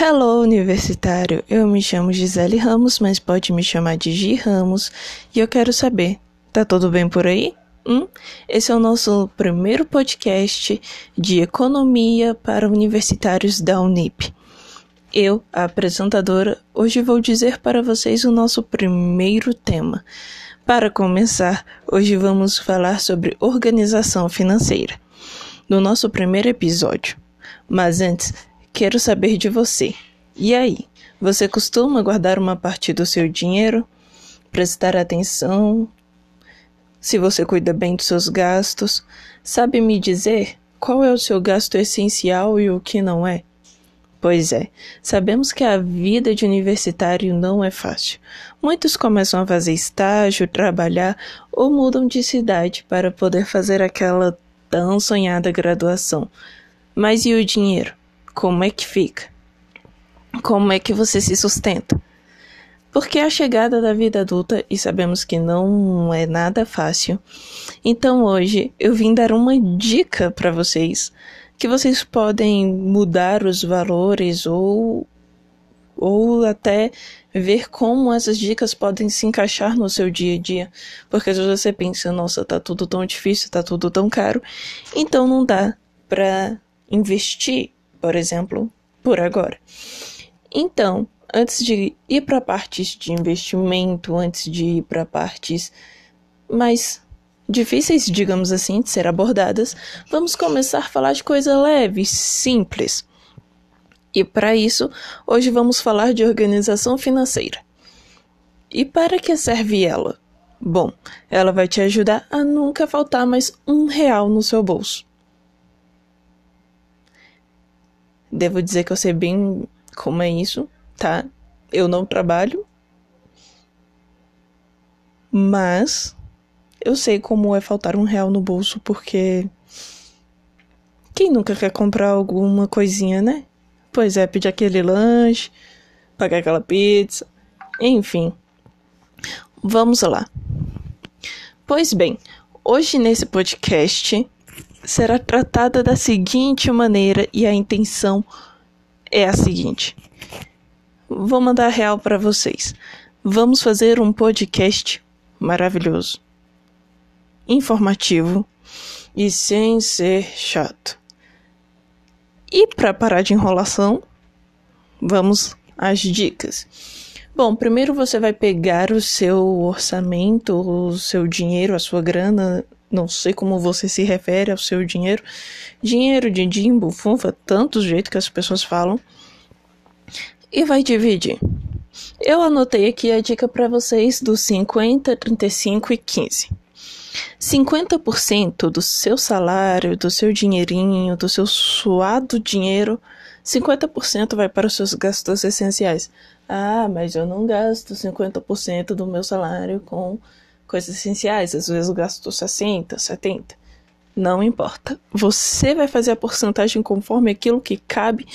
Hello, universitário! Eu me chamo Gisele Ramos, mas pode me chamar de Gi Ramos, e eu quero saber: tá tudo bem por aí? Hum? Esse é o nosso primeiro podcast de economia para universitários da Unip. Eu, a apresentadora, hoje vou dizer para vocês o nosso primeiro tema. Para começar, hoje vamos falar sobre organização financeira, no nosso primeiro episódio. Mas antes, Quero saber de você. E aí? Você costuma guardar uma parte do seu dinheiro? Prestar atenção? Se você cuida bem dos seus gastos? Sabe me dizer qual é o seu gasto essencial e o que não é? Pois é, sabemos que a vida de universitário não é fácil. Muitos começam a fazer estágio, trabalhar ou mudam de cidade para poder fazer aquela tão sonhada graduação. Mas e o dinheiro? Como é que fica? Como é que você se sustenta? Porque a chegada da vida adulta, e sabemos que não é nada fácil, então hoje eu vim dar uma dica para vocês que vocês podem mudar os valores ou ou até ver como essas dicas podem se encaixar no seu dia a dia. Porque às vezes você pensa, nossa, tá tudo tão difícil, tá tudo tão caro, então não dá para investir por exemplo, por agora. Então, antes de ir para partes de investimento, antes de ir para partes mais difíceis, digamos assim, de ser abordadas, vamos começar a falar de coisa leve, simples. E para isso, hoje vamos falar de organização financeira. E para que serve ela? Bom, ela vai te ajudar a nunca faltar mais um real no seu bolso. Devo dizer que eu sei bem como é isso, tá? Eu não trabalho, mas eu sei como é faltar um real no bolso, porque quem nunca quer comprar alguma coisinha, né? Pois é, pedir aquele lanche, pagar aquela pizza, enfim. Vamos lá. Pois bem, hoje nesse podcast será tratada da seguinte maneira e a intenção é a seguinte. Vou mandar real para vocês. Vamos fazer um podcast maravilhoso, informativo e sem ser chato. E para parar de enrolação, vamos às dicas. Bom, primeiro você vai pegar o seu orçamento, o seu dinheiro, a sua grana não sei como você se refere ao seu dinheiro. Dinheiro, de dimbo, funfa, tantos jeitos que as pessoas falam. E vai dividir. Eu anotei aqui a dica para vocês dos 50, 35 e 15. 50% do seu salário, do seu dinheirinho, do seu suado dinheiro, 50% vai para os seus gastos essenciais. Ah, mas eu não gasto 50% do meu salário com coisas essenciais, às vezes eu gasto 60, 70. Não importa. Você vai fazer a porcentagem conforme aquilo que cabe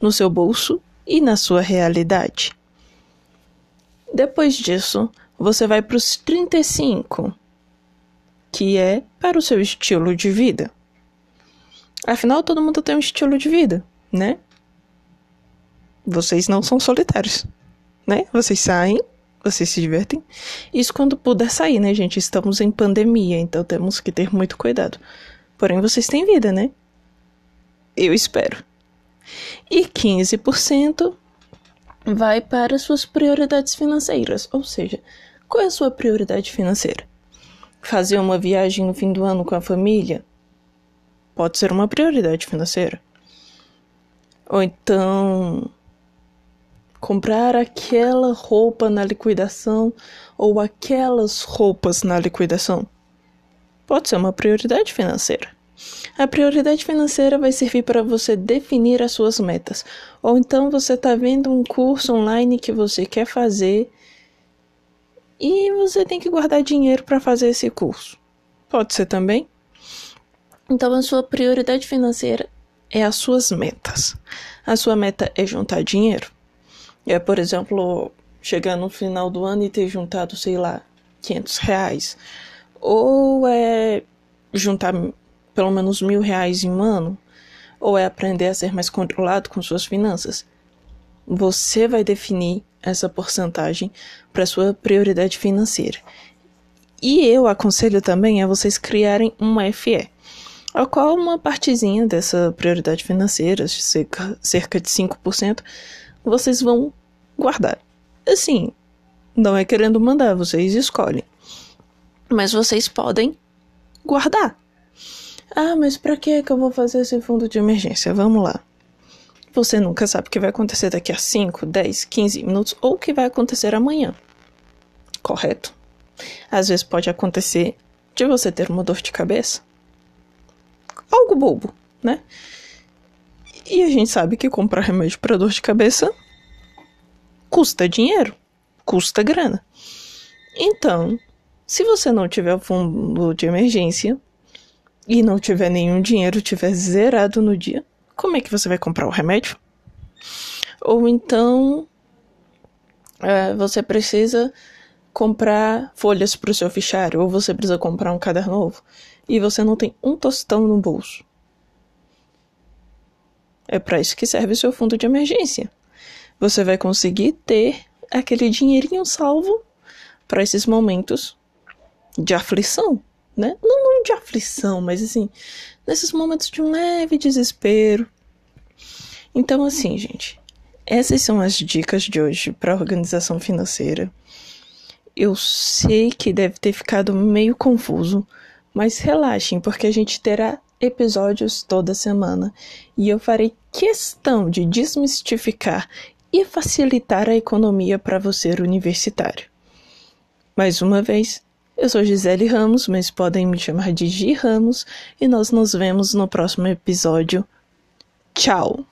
no seu bolso e na sua realidade. Depois disso, você vai para os 35, que é para o seu estilo de vida. Afinal, todo mundo tem um estilo de vida, né? Vocês não são solitários, né? Vocês saem, vocês se divertem. Isso quando puder sair, né, gente? Estamos em pandemia, então temos que ter muito cuidado. Porém, vocês têm vida, né? Eu espero. E 15% vai para suas prioridades financeiras. Ou seja, qual é a sua prioridade financeira? Fazer uma viagem no fim do ano com a família? Pode ser uma prioridade financeira. Ou então comprar aquela roupa na liquidação ou aquelas roupas na liquidação. Pode ser uma prioridade financeira. A prioridade financeira vai servir para você definir as suas metas. Ou então você está vendo um curso online que você quer fazer e você tem que guardar dinheiro para fazer esse curso. Pode ser também. Então a sua prioridade financeira é as suas metas. A sua meta é juntar dinheiro. É, por exemplo, chegar no final do ano e ter juntado, sei lá, 500 reais. Ou é juntar pelo menos mil reais em um ano. Ou é aprender a ser mais controlado com suas finanças. você vai definir essa porcentagem para sua prioridade financeira. E eu aconselho também a vocês criarem uma FE, a qual uma partezinha dessa prioridade financeira, cerca, cerca de 5%, vocês vão guardar. Assim, não é querendo mandar, vocês escolhem. Mas vocês podem guardar. Ah, mas para que que eu vou fazer esse fundo de emergência? Vamos lá. Você nunca sabe o que vai acontecer daqui a 5, 10, 15 minutos ou o que vai acontecer amanhã. Correto? Às vezes pode acontecer de você ter uma dor de cabeça. Algo bobo, né? E a gente sabe que comprar remédio para dor de cabeça custa dinheiro, custa grana. Então, se você não tiver fundo de emergência e não tiver nenhum dinheiro, tiver zerado no dia, como é que você vai comprar o remédio? Ou então é, você precisa comprar folhas para o seu fichário, ou você precisa comprar um caderno novo e você não tem um tostão no bolso. É para isso que serve o seu fundo de emergência. Você vai conseguir ter aquele dinheirinho salvo para esses momentos de aflição, né? Não, não de aflição, mas assim, nesses momentos de um leve desespero. Então, assim, gente, essas são as dicas de hoje para organização financeira. Eu sei que deve ter ficado meio confuso, mas relaxem, porque a gente terá episódios toda semana e eu farei questão de desmistificar e facilitar a economia para você universitário. Mais uma vez, eu sou Gisele Ramos, mas podem me chamar de Gi Ramos, e nós nos vemos no próximo episódio. Tchau!